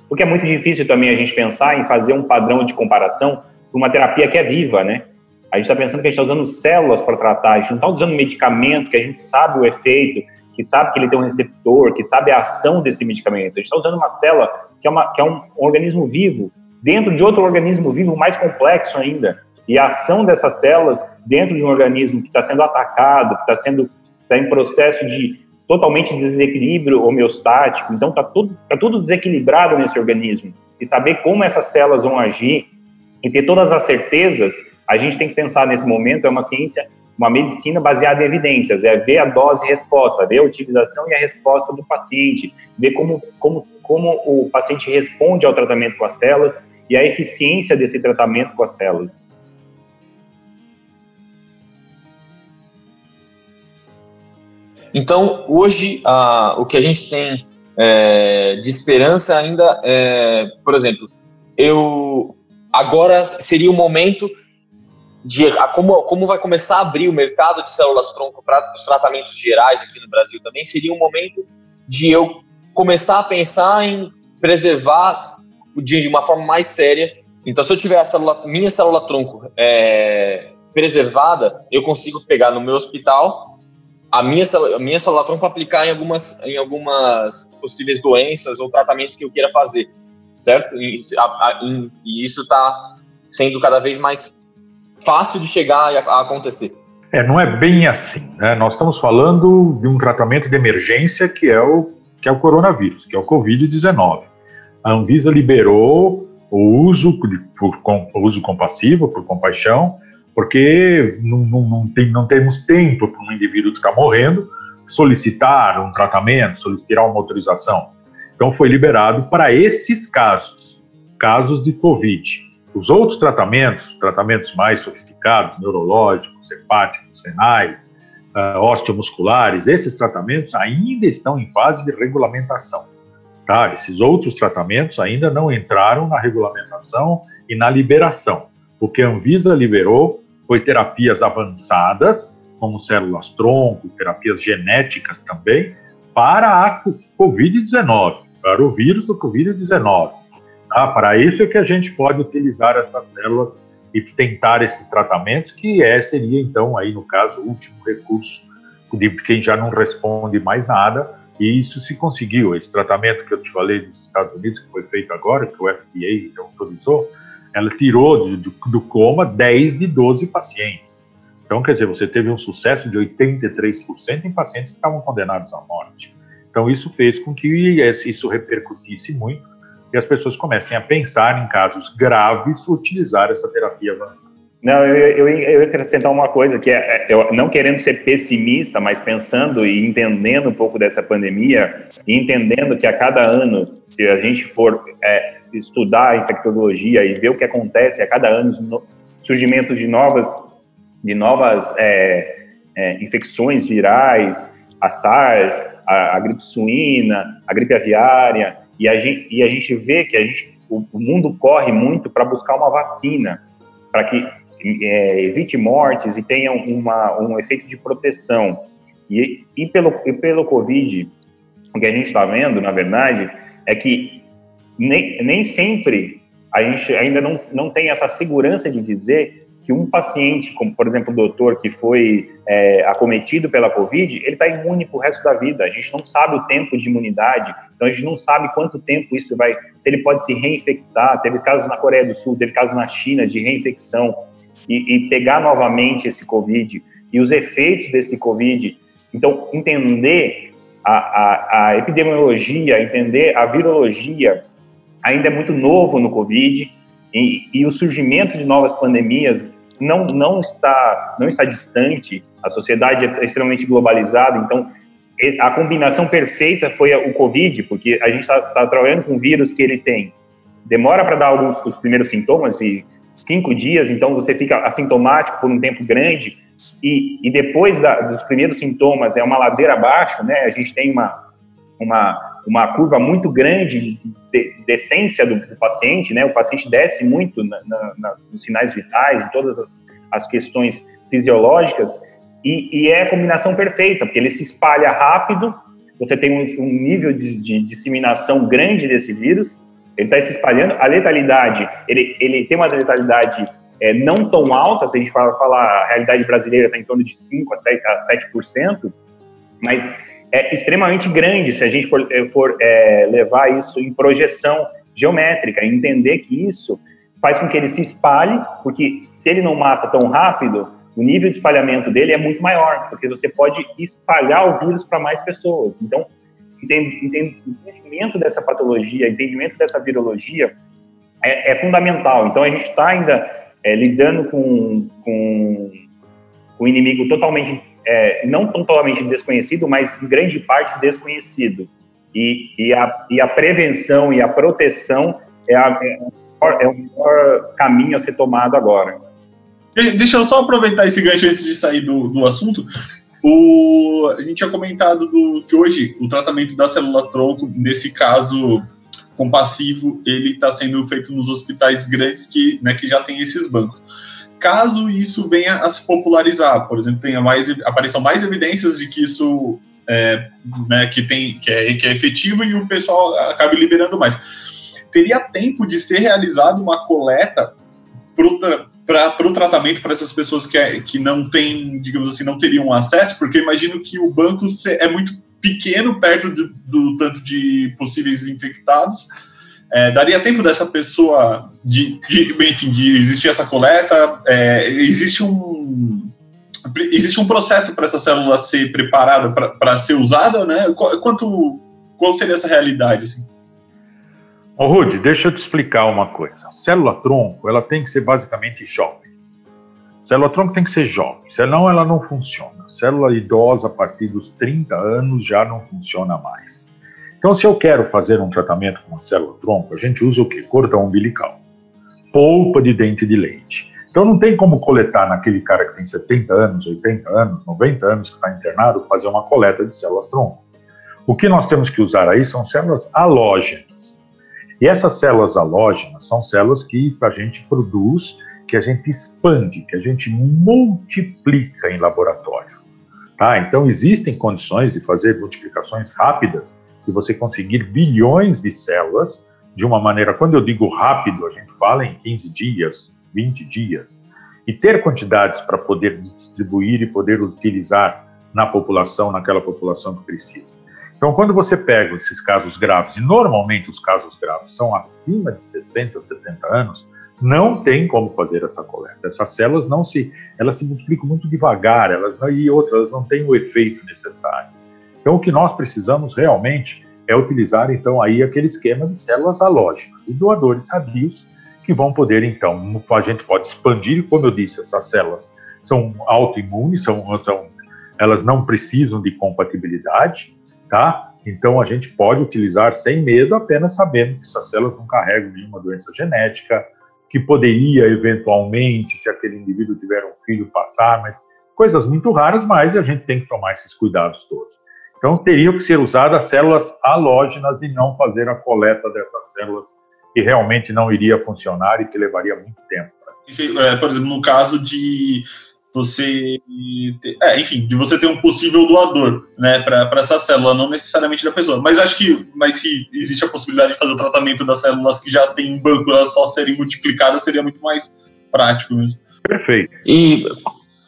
Porque é muito difícil também a gente pensar em fazer um padrão de comparação para uma terapia que é viva, né? A gente está pensando que a gente está usando células para tratar, a gente não está usando medicamento que a gente sabe o efeito, que sabe que ele tem um receptor, que sabe a ação desse medicamento. A gente está usando uma célula que é, uma, que é um organismo vivo dentro de outro organismo vivo mais complexo ainda. E a ação dessas células dentro de um organismo que está sendo atacado, que está sendo tá em processo de totalmente desequilíbrio homeostático, então está tudo, tá tudo desequilibrado nesse organismo. E saber como essas células vão agir e ter todas as certezas, a gente tem que pensar nesse momento, é uma ciência, uma medicina baseada em evidências, é ver a dose e resposta, ver a utilização e a resposta do paciente, ver como, como, como o paciente responde ao tratamento com as células e a eficiência desse tratamento com as células. Então, hoje, ah, o que a gente tem é, de esperança ainda é, por exemplo, eu agora seria o momento de como, como vai começar a abrir o mercado de células tronco para os tratamentos gerais aqui no Brasil também, seria um momento de eu começar a pensar em preservar de uma forma mais séria. Então, se eu tiver a célula, minha célula tronco é, preservada, eu consigo pegar no meu hospital a minha, a minha célula tronco aplicar em algumas, em algumas possíveis doenças ou tratamentos que eu queira fazer, certo? E, a, a, e isso está sendo cada vez mais fácil de chegar a, acontecer. É, não é bem assim. Né? Nós estamos falando de um tratamento de emergência que é o, que é o coronavírus, que é o Covid-19. A Anvisa liberou o uso, por, por, uso compassivo, por compaixão, porque não, não, não, tem, não temos tempo para um indivíduo que está morrendo solicitar um tratamento, solicitar uma autorização. Então foi liberado para esses casos, casos de Covid. Os outros tratamentos, tratamentos mais sofisticados, neurológicos, hepáticos, renais, uh, osteomusculares, esses tratamentos ainda estão em fase de regulamentação. Tá? Esses outros tratamentos ainda não entraram na regulamentação e na liberação. O que a Anvisa liberou foi terapias avançadas, como células tronco, terapias genéticas também, para a Covid-19, para o vírus do Covid-19. Tá? Para isso é que a gente pode utilizar essas células e tentar esses tratamentos, que é, seria então, aí no caso, o último recurso de quem já não responde mais nada, e isso se conseguiu. Esse tratamento que eu te falei dos Estados Unidos, que foi feito agora, que o FDA autorizou, ela tirou de, de, do coma 10 de 12 pacientes. Então, quer dizer, você teve um sucesso de 83% em pacientes que estavam condenados à morte. Então, isso fez com que isso repercutisse muito e as pessoas comecem a pensar em casos graves utilizar essa terapia avançada. Não, eu, eu, eu acrescentar uma coisa, que é, é, eu, não querendo ser pessimista, mas pensando e entendendo um pouco dessa pandemia, e entendendo que a cada ano, se a gente for é, estudar infectologia e ver o que acontece a cada ano, surgimento de novas, de novas é, é, infecções virais, a SARS, a, a, gripe suína, a gripe aviária, e a gente, e a gente vê que a gente, o, o mundo corre muito para buscar uma vacina, para que é, evite mortes e tenha uma, um efeito de proteção. E, e, pelo, e pelo Covid, o que a gente está vendo, na verdade, é que nem, nem sempre a gente ainda não, não tem essa segurança de dizer que um paciente, como por exemplo o doutor que foi é, acometido pela Covid, ele está imune para o resto da vida. A gente não sabe o tempo de imunidade, então a gente não sabe quanto tempo isso vai, se ele pode se reinfectar. Teve casos na Coreia do Sul, teve casos na China de reinfecção e, e pegar novamente esse Covid e os efeitos desse Covid. Então entender a, a, a epidemiologia, entender a virologia ainda é muito novo no Covid e, e o surgimento de novas pandemias não, não, está, não está distante, a sociedade é extremamente globalizada, então a combinação perfeita foi o Covid, porque a gente está tá trabalhando com um vírus que ele tem, demora para dar alguns os primeiros sintomas, e cinco dias, então você fica assintomático por um tempo grande, e, e depois da, dos primeiros sintomas é uma ladeira abaixo, né? A gente tem uma, uma, uma curva muito grande de descência do, do paciente, né? O paciente desce muito na, na, nos sinais vitais, em todas as, as questões fisiológicas, e, e, é a combinação perfeita, porque ele se espalha rápido, você tem um, um nível de, de, disseminação grande desse vírus, ele está se espalhando, a letalidade, ele, ele tem uma letalidade é, não tão alta, se a gente falar, falar a realidade brasileira está em torno de 5% a 7%, a 7% mas é extremamente grande se a gente for, eh, for é, levar isso em projeção geométrica, entender que isso faz com que ele se espalhe, porque se ele não mata tão rápido, o nível de espalhamento dele é muito maior, porque você pode espalhar o vírus para mais pessoas. Então, entendimento dessa patologia, entendimento dessa virologia é, é fundamental. Então, a gente está ainda é, lidando com, com um inimigo totalmente é, não totalmente desconhecido, mas em grande parte desconhecido. E, e, a, e a prevenção e a proteção é, a, é, é, o melhor caminho a ser tomado agora. Deixa eu só aproveitar esse gancho antes de sair do, do assunto. O, a gente tinha comentado do, que hoje o tratamento da célula-tronco, nesse caso compassivo, ele está sendo feito nos hospitais grandes que, né, que já tem esses bancos caso isso venha a se popularizar, por exemplo, tenha mais, apareçam mais evidências de que isso é, né, que, tem, que, é, que é efetivo e o pessoal acabe liberando mais. Teria tempo de ser realizada uma coleta para o tratamento para essas pessoas que, é, que não têm, digamos assim, não teriam acesso, porque imagino que o banco é muito pequeno perto do, do tanto de possíveis infectados é, daria tempo dessa pessoa de, de, enfim, de existir essa coleta? É, existe um existe um processo para essa célula ser preparada para ser usada, né? Quanto qual seria essa realidade? Assim? Ô, Rude, deixa eu te explicar uma coisa. Célula tronco, ela tem que ser basicamente jovem. Célula tronco tem que ser jovem, senão ela não funciona. Célula idosa a partir dos 30 anos já não funciona mais. Então, se eu quero fazer um tratamento com uma célula-tronco, a gente usa o quê? Cordão umbilical, polpa de dente de leite. Então, não tem como coletar naquele cara que tem 70 anos, 80 anos, 90 anos, que está internado, fazer uma coleta de células-tronco. O que nós temos que usar aí são células halógenas. E essas células halógenas são células que a gente produz, que a gente expande, que a gente multiplica em laboratório. Tá? Então, existem condições de fazer multiplicações rápidas de você conseguir bilhões de células de uma maneira, quando eu digo rápido, a gente fala em 15 dias, 20 dias, e ter quantidades para poder distribuir e poder utilizar na população, naquela população que precisa. Então, quando você pega esses casos graves, e normalmente os casos graves são acima de 60, 70 anos, não tem como fazer essa coleta. Essas células não se, elas se multiplicam muito devagar, elas não, e outras, elas não têm o efeito necessário. Então, o que nós precisamos realmente é utilizar, então, aí aquele esquema de células halógenas e doadores sadios que vão poder, então, a gente pode expandir, como eu disse, essas células são autoimunes, são, são, elas não precisam de compatibilidade, tá? Então, a gente pode utilizar sem medo, apenas sabendo que essas células não carregam nenhuma doença genética, que poderia, eventualmente, se aquele indivíduo tiver um filho, passar, mas coisas muito raras, mas a gente tem que tomar esses cuidados todos. Então, teriam que ser usadas células halógenas e não fazer a coleta dessas células que realmente não iria funcionar e que levaria muito tempo. É, por exemplo, no caso de você, ter, é, enfim, de você ter um possível doador, né, para essa célula, não necessariamente da pessoa. Mas acho que, mas se existe a possibilidade de fazer o tratamento das células que já tem em banco, elas só serem multiplicadas, seria muito mais prático mesmo. Perfeito. E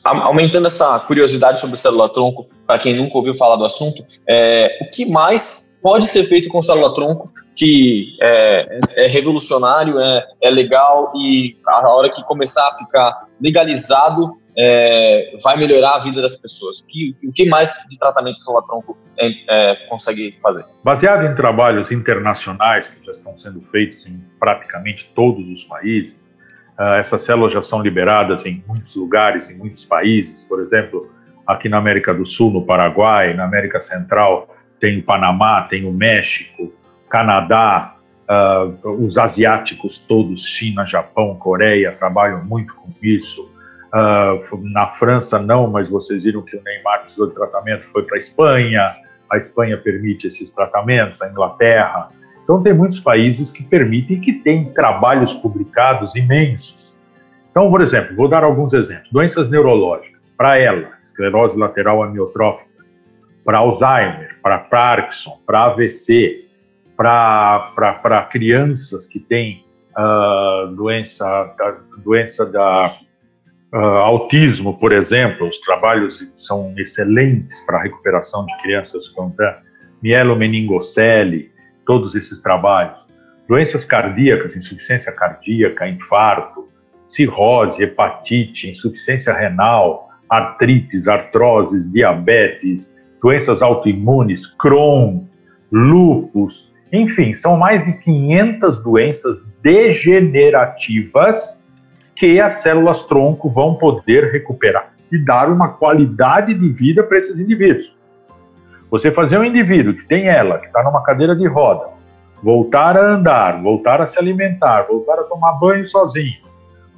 aumentando essa curiosidade sobre célula-tronco, para quem nunca ouviu falar do assunto, é, o que mais pode ser feito com célula-tronco que é, é revolucionário, é, é, legal e a hora que começar a ficar legalizado é, vai melhorar a vida das pessoas. O que, o que mais de tratamento célula-tronco é, é, consegue fazer? Baseado em trabalhos internacionais que já estão sendo feitos em praticamente todos os países, essas células já são liberadas em muitos lugares, em muitos países, por exemplo, aqui na América do Sul, no Paraguai, na América Central, tem o Panamá, tem o México, Canadá, uh, os asiáticos todos, China, Japão, Coreia, trabalham muito com isso. Uh, na França não, mas vocês viram que o Neymar precisou de tratamento, foi para a Espanha. a Espanha permite esses tratamentos, a Inglaterra. Então, tem muitos países que permitem que têm trabalhos publicados imensos. Então, por exemplo, vou dar alguns exemplos. Doenças neurológicas. Para ela, esclerose lateral amiotrófica. Para Alzheimer, para Parkinson, para AVC, para crianças que têm uh, doença, da, doença da uh, autismo, por exemplo, os trabalhos são excelentes para a recuperação de crianças com mielomeningocele, todos esses trabalhos. Doenças cardíacas, insuficiência cardíaca, infarto, cirrose, hepatite, insuficiência renal, artrites, artroses, diabetes, doenças autoimunes, Crohn, lúpus, enfim, são mais de 500 doenças degenerativas que as células tronco vão poder recuperar e dar uma qualidade de vida para esses indivíduos. Você fazer um indivíduo que tem ela, que está numa cadeira de roda, voltar a andar, voltar a se alimentar, voltar a tomar banho sozinho,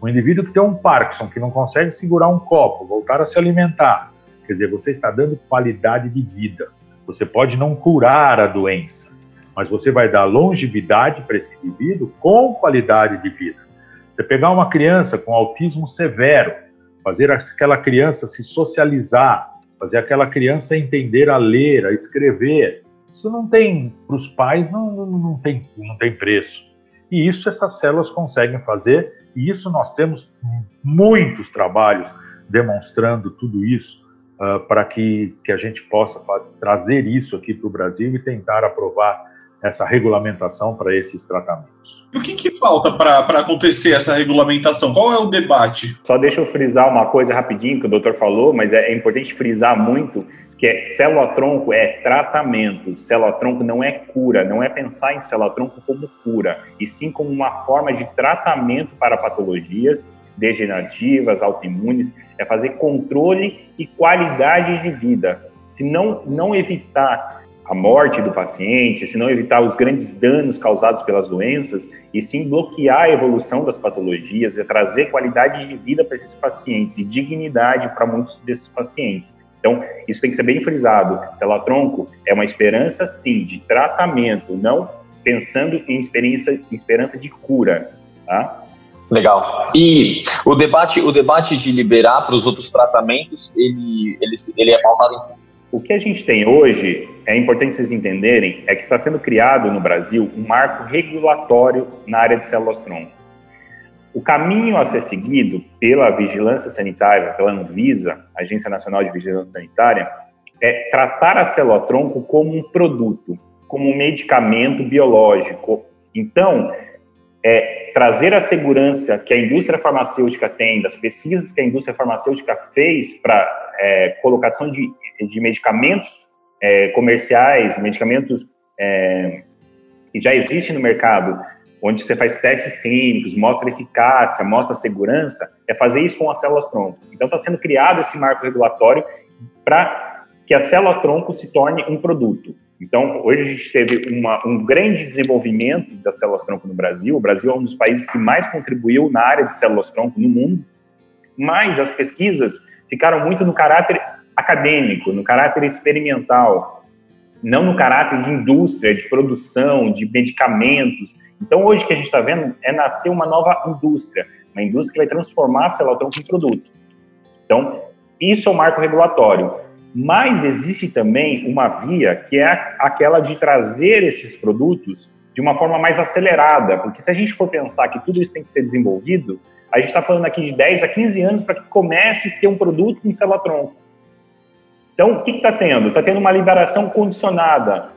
um indivíduo que tem um Parkinson, que não consegue segurar um copo, voltar a se alimentar, quer dizer, você está dando qualidade de vida. Você pode não curar a doença, mas você vai dar longevidade para esse indivíduo com qualidade de vida. Você pegar uma criança com autismo severo, fazer aquela criança se socializar, fazer aquela criança entender a ler, a escrever, isso não tem, para os pais, não, não, não, tem, não tem preço. E isso essas células conseguem fazer, e isso nós temos muitos trabalhos demonstrando tudo isso, uh, para que, que a gente possa trazer isso aqui para o Brasil e tentar aprovar essa regulamentação para esses tratamentos. E o que, que falta para acontecer essa regulamentação? Qual é o debate? Só deixa eu frisar uma coisa rapidinho que o doutor falou, mas é, é importante frisar muito que é célula-tronco é tratamento, célula-tronco não é cura, não é pensar em célula-tronco como cura, e sim como uma forma de tratamento para patologias degenerativas, autoimunes, é fazer controle e qualidade de vida. Se não, não evitar a morte do paciente, se não evitar os grandes danos causados pelas doenças, e sim bloquear a evolução das patologias e trazer qualidade de vida para esses pacientes e dignidade para muitos desses pacientes. Então, isso tem que ser bem frisado. Célula-tronco é uma esperança, sim, de tratamento, não pensando em em esperança de cura, tá? Legal. E o debate, o debate de liberar para os outros tratamentos, ele, ele, ele é pautado em o que a gente tem hoje, é importante vocês entenderem, é que está sendo criado no Brasil um marco regulatório na área de células-tronco. O caminho a ser seguido pela vigilância sanitária, pela Anvisa, Agência Nacional de Vigilância Sanitária, é tratar a célula-tronco como um produto, como um medicamento biológico. Então, é trazer a segurança que a indústria farmacêutica tem, das pesquisas que a indústria farmacêutica fez para é, colocação de de medicamentos é, comerciais, medicamentos é, que já existem no mercado, onde você faz testes clínicos, mostra eficácia, mostra segurança, é fazer isso com as células-tronco. Então, está sendo criado esse marco regulatório para que a célula-tronco se torne um produto. Então, hoje a gente teve uma, um grande desenvolvimento das células-tronco no Brasil. O Brasil é um dos países que mais contribuiu na área de células-tronco no mundo, mas as pesquisas ficaram muito no caráter acadêmico, no caráter experimental, não no caráter de indústria, de produção, de medicamentos. Então, hoje que a gente está vendo é nascer uma nova indústria, uma indústria que vai transformar a célula-tronco em produto. Então, isso é o marco regulatório. Mas existe também uma via que é aquela de trazer esses produtos de uma forma mais acelerada, porque se a gente for pensar que tudo isso tem que ser desenvolvido, a gente está falando aqui de 10 a 15 anos para que comece a ter um produto com célula-tronco. Então, o que está tendo? Está tendo uma liberação condicionada,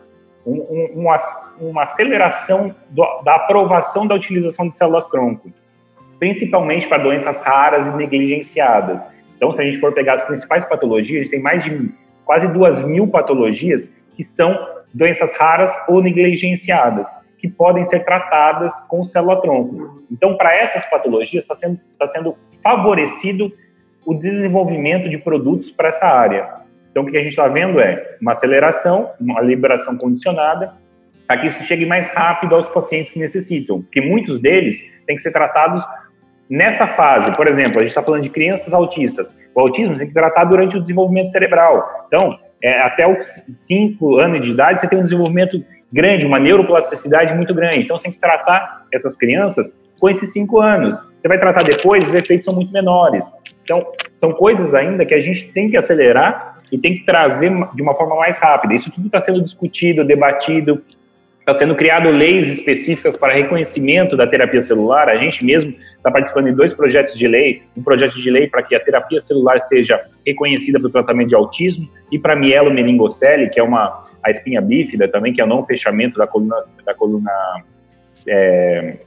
um, um, uma, uma, aceleração do, da aprovação da utilização de células-tronco, principalmente para doenças raras e negligenciadas. Então, se a gente for pegar as principais patologias, tem mais de quase duas mil patologias que são doenças raras ou negligenciadas, que podem ser tratadas com célula-tronco. Então, para essas patologias, está sendo, tá sendo favorecido o desenvolvimento de produtos para essa área. Então, o que a gente está vendo é uma aceleração, uma liberação condicionada, para que isso chegue mais rápido aos pacientes que necessitam, porque muitos deles têm que ser tratados nessa fase. Por exemplo, a gente está falando de crianças autistas. O autismo tem que tratar durante o desenvolvimento cerebral. Então, é, até os 5 anos de idade, você tem um desenvolvimento grande, uma neuroplasticidade muito grande. Então, você tem que tratar essas crianças com esses 5 anos. Você vai tratar depois, os efeitos são muito menores. Então, são coisas ainda que a gente tem que acelerar e tem que trazer de uma forma mais rápida. Isso tudo está sendo discutido, debatido, está sendo criado leis específicas para reconhecimento da terapia celular. A gente mesmo está participando de dois projetos de lei, um projeto de lei para que a terapia celular seja reconhecida para o tratamento de autismo e para mielo meningocele, que é uma a espinha bífida também, que é o não fechamento da coluna da coluna é,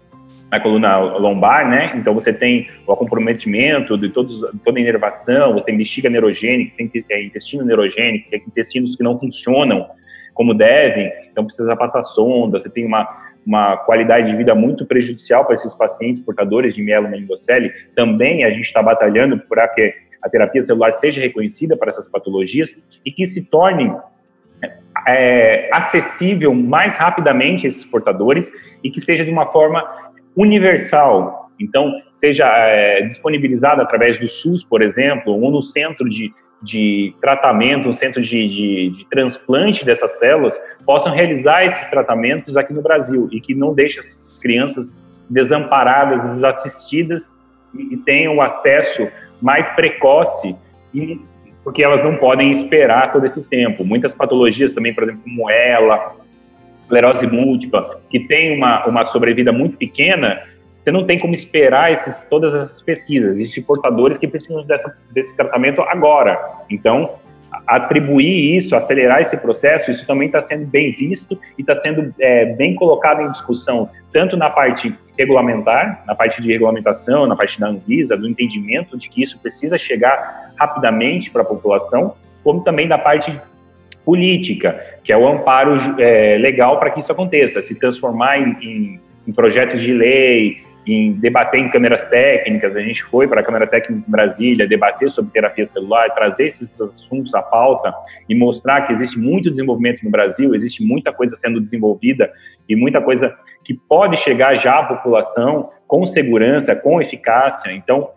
na coluna lombar, né? Então você tem o comprometimento de todos, toda a inervação, você tem bexiga neurogênica, tem intestino neurogênico, tem intestinos que não funcionam como devem, então precisa passar sonda, você tem uma, uma qualidade de vida muito prejudicial para esses pacientes portadores de mielomeningocele. Também a gente está batalhando para que a terapia celular seja reconhecida para essas patologias e que se torne é, acessível mais rapidamente a esses portadores e que seja de uma forma universal. Então, seja é, disponibilizada através do SUS, por exemplo, ou no centro de, de tratamento, um centro de, de, de, transplante dessas células, possam realizar esses tratamentos aqui no Brasil e que não deixe as crianças desamparadas, desassistidas e, e tenham acesso mais precoce e porque elas não podem esperar todo esse tempo. Muitas patologias também, por exemplo, como ela, esclerose múltipla, que tem uma, uma sobrevida muito pequena, você não tem como esperar esses, todas essas pesquisas. Existem portadores que precisam dessa, desse tratamento agora. Então, atribuir isso, acelerar esse processo, isso também está sendo bem visto e está sendo é, bem colocado em discussão, tanto na parte regulamentar, na parte de regulamentação, na parte da Anvisa, do entendimento de que isso precisa chegar rapidamente para a população, como também da parte política, que é o amparo é, legal para que isso aconteça, se transformar em, em, em projetos de lei, em debater em câmeras técnicas. A gente foi para a Câmara Técnica em Brasília debater sobre terapia celular, trazer esses assuntos à pauta e mostrar que existe muito desenvolvimento no Brasil, existe muita coisa sendo desenvolvida e muita coisa que pode chegar já à população com segurança, com eficácia. Então,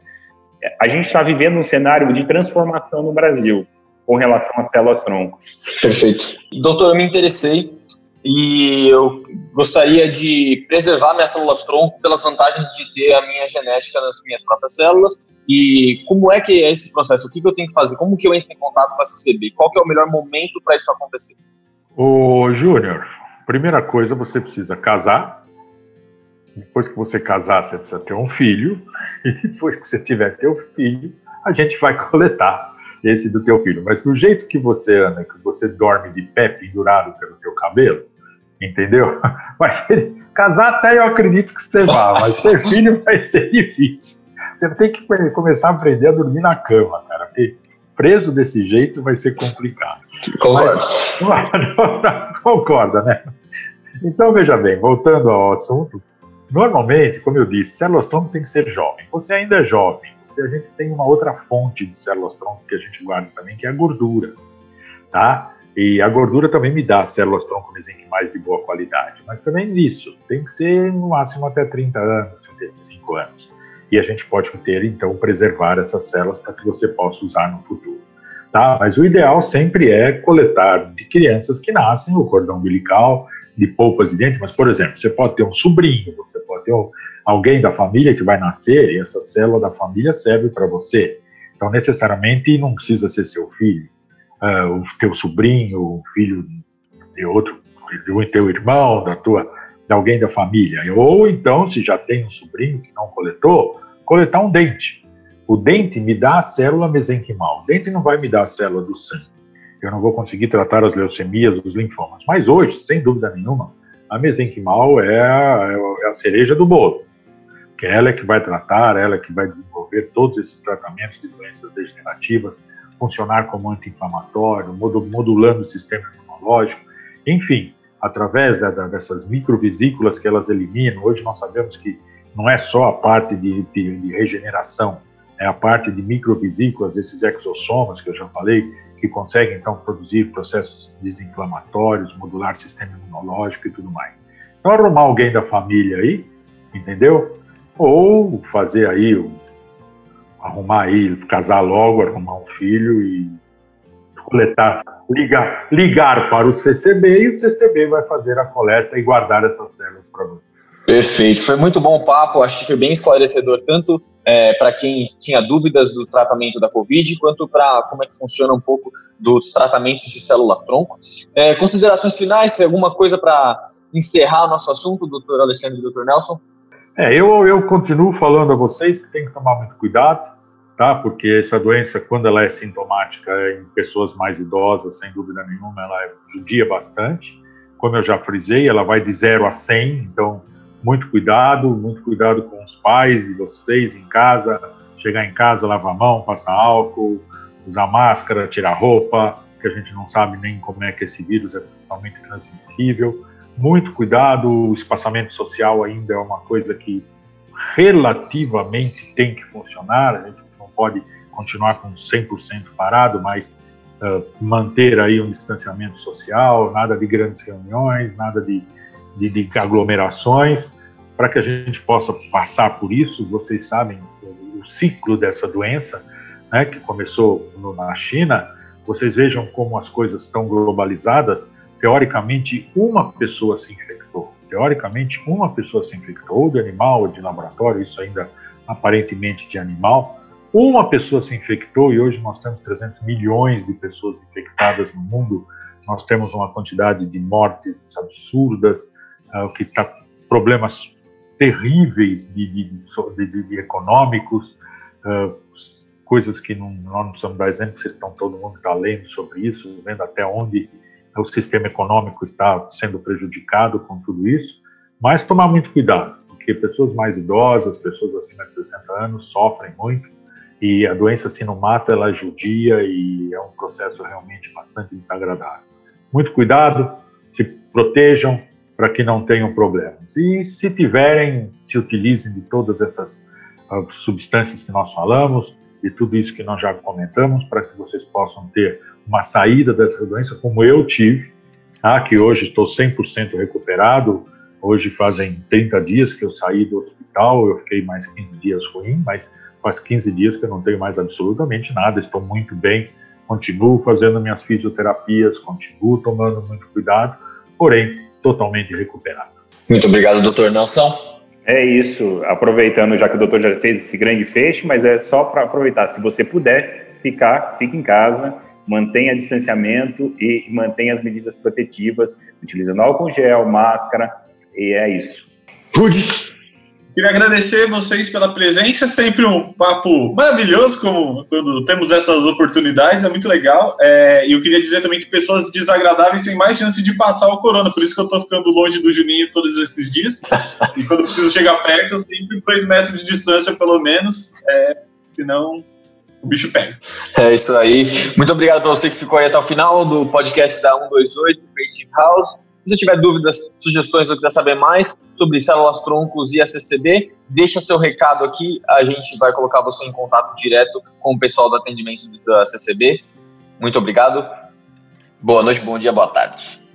a gente está vivendo um cenário de transformação no Brasil com relação às células tronco. Perfeito. Doutor, eu me interessei e eu gostaria de preservar minhas células tronco pelas vantagens de ter a minha genética nas minhas próprias células e como é que é esse processo? O que, eu tenho que fazer? Como que eu entro em contato com a CCB? Qual que é o melhor momento para isso acontecer? Ô, Júnior, primeira coisa, você precisa casar. Depois que você casar, você precisa ter um filho. E depois que você tiver teu filho, a gente vai coletar esse do teu filho. Mas do jeito que você anda, que você dorme de pé pendurado pelo teu cabelo, entendeu? Mas casar até eu acredito que você vá, mas ter filho vai ser difícil. Você tem que começar a aprender a dormir na cama, cara, porque preso desse jeito vai ser complicado. Concordo. concorda, né? Então, veja bem, voltando ao assunto, normalmente, como eu disse, tronco tem que ser jovem. Você ainda é jovem, a gente tem uma outra fonte de células tronco que a gente guarda também, que é a gordura, tá? E a gordura também me dá células tronco mesenquimais de boa qualidade, mas também isso, tem que ser no máximo até 30 anos, 35 anos. E a gente pode ter, então, preservar essas células para que você possa usar no futuro. Tá? Mas o ideal sempre é coletar de crianças que nascem o cordão umbilical, de polpas de dente, mas, por exemplo, você pode ter um sobrinho, você pode ter um, alguém da família que vai nascer e essa célula da família serve para você. Então, necessariamente, não precisa ser seu filho, uh, o teu sobrinho, o filho de outro, do teu irmão, da tua, de alguém da família. Ou então, se já tem um sobrinho que não coletou, coletar um dente. O dente me dá a célula mesenquimal. O dente não vai me dar a célula do sangue. Eu não vou conseguir tratar as leucemias, os linfomas. Mas hoje, sem dúvida nenhuma, a mesenquimal é a, é a cereja do bolo que ela é que vai tratar, ela é que vai desenvolver todos esses tratamentos de doenças degenerativas, funcionar como anti-inflamatório, modulando o sistema imunológico, enfim, através da, da, dessas microvesículas que elas eliminam. Hoje nós sabemos que não é só a parte de, de, de regeneração, é a parte de microvesículas, desses exossomas que eu já falei, que conseguem então produzir processos desinflamatórios, modular sistema imunológico e tudo mais. Então, arrumar alguém da família aí, entendeu? Ou fazer aí, arrumar aí, casar logo, arrumar um filho e coletar, ligar, ligar para o CCB e o CCB vai fazer a coleta e guardar essas células para você. Perfeito, foi muito bom o papo, acho que foi bem esclarecedor, tanto é, para quem tinha dúvidas do tratamento da Covid, quanto para como é que funciona um pouco dos tratamentos de célula-tronco. É, considerações finais, alguma coisa para encerrar o nosso assunto, doutor Alexandre e doutor Nelson? É, eu, eu continuo falando a vocês que tem que tomar muito cuidado, tá? Porque essa doença, quando ela é sintomática em pessoas mais idosas, sem dúvida nenhuma, ela judia bastante. Como eu já frisei, ela vai de 0 a 100, então muito cuidado, muito cuidado com os pais de vocês em casa. Chegar em casa, lavar a mão, passar álcool, usar máscara, tirar roupa, que a gente não sabe nem como é que esse vírus é totalmente transmissível. Muito cuidado, o espaçamento social ainda é uma coisa que relativamente tem que funcionar, a gente não pode continuar com 100% parado, mas uh, manter aí um distanciamento social, nada de grandes reuniões, nada de de, de aglomerações, para que a gente possa passar por isso. Vocês sabem o, o ciclo dessa doença, né, que começou no, na China. Vocês vejam como as coisas estão globalizadas. Teoricamente, uma pessoa se infectou. Teoricamente, uma pessoa se infectou, ou de animal ou de laboratório, isso ainda aparentemente de animal. Uma pessoa se infectou e hoje nós temos 300 milhões de pessoas infectadas no mundo. Nós temos uma quantidade de mortes absurdas, uh, que está problemas terríveis de, de, de, de econômicos, uh, coisas que não, nós não precisamos dar exemplo, vocês estão todo mundo está lendo sobre isso, vendo até onde o sistema econômico está sendo prejudicado com tudo isso, mas tomar muito cuidado, porque pessoas mais idosas, pessoas acima de 60 anos sofrem muito e a doença se não mata, ela judia e é um processo realmente bastante desagradável. Muito cuidado, se protejam, para que não tenham problemas. E se tiverem, se utilizem de todas essas uh, substâncias que nós falamos, e tudo isso que nós já comentamos, para que vocês possam ter uma saída dessa doença, como eu tive, tá? que hoje estou 100% recuperado. Hoje fazem 30 dias que eu saí do hospital, eu fiquei mais 15 dias ruim, mas faz 15 dias que eu não tenho mais absolutamente nada, estou muito bem, continuo fazendo minhas fisioterapias, continuo tomando muito cuidado, porém, totalmente recuperado. Muito obrigado, doutor Nelson. É isso, aproveitando já que o doutor já fez esse grande fecho, mas é só para aproveitar, se você puder ficar, fique em casa, mantenha distanciamento e mantenha as medidas protetivas, utilizando álcool gel, máscara, e é isso. Rude. Queria agradecer vocês pela presença, sempre um papo maravilhoso como quando temos essas oportunidades, é muito legal. É, e eu queria dizer também que pessoas desagradáveis têm mais chance de passar o corona, por isso que eu tô ficando longe do Juninho todos esses dias. e quando preciso chegar perto, eu sempre dois metros de distância, pelo menos, é, senão o bicho pega. É isso aí. Muito obrigado para você que ficou aí até o final do podcast da 128 Creative House. Se você tiver dúvidas, sugestões ou quiser saber mais sobre células troncos e ACCB, deixa seu recado aqui, a gente vai colocar você em contato direto com o pessoal do atendimento da ACCB. Muito obrigado. Boa noite, bom dia, boa tarde.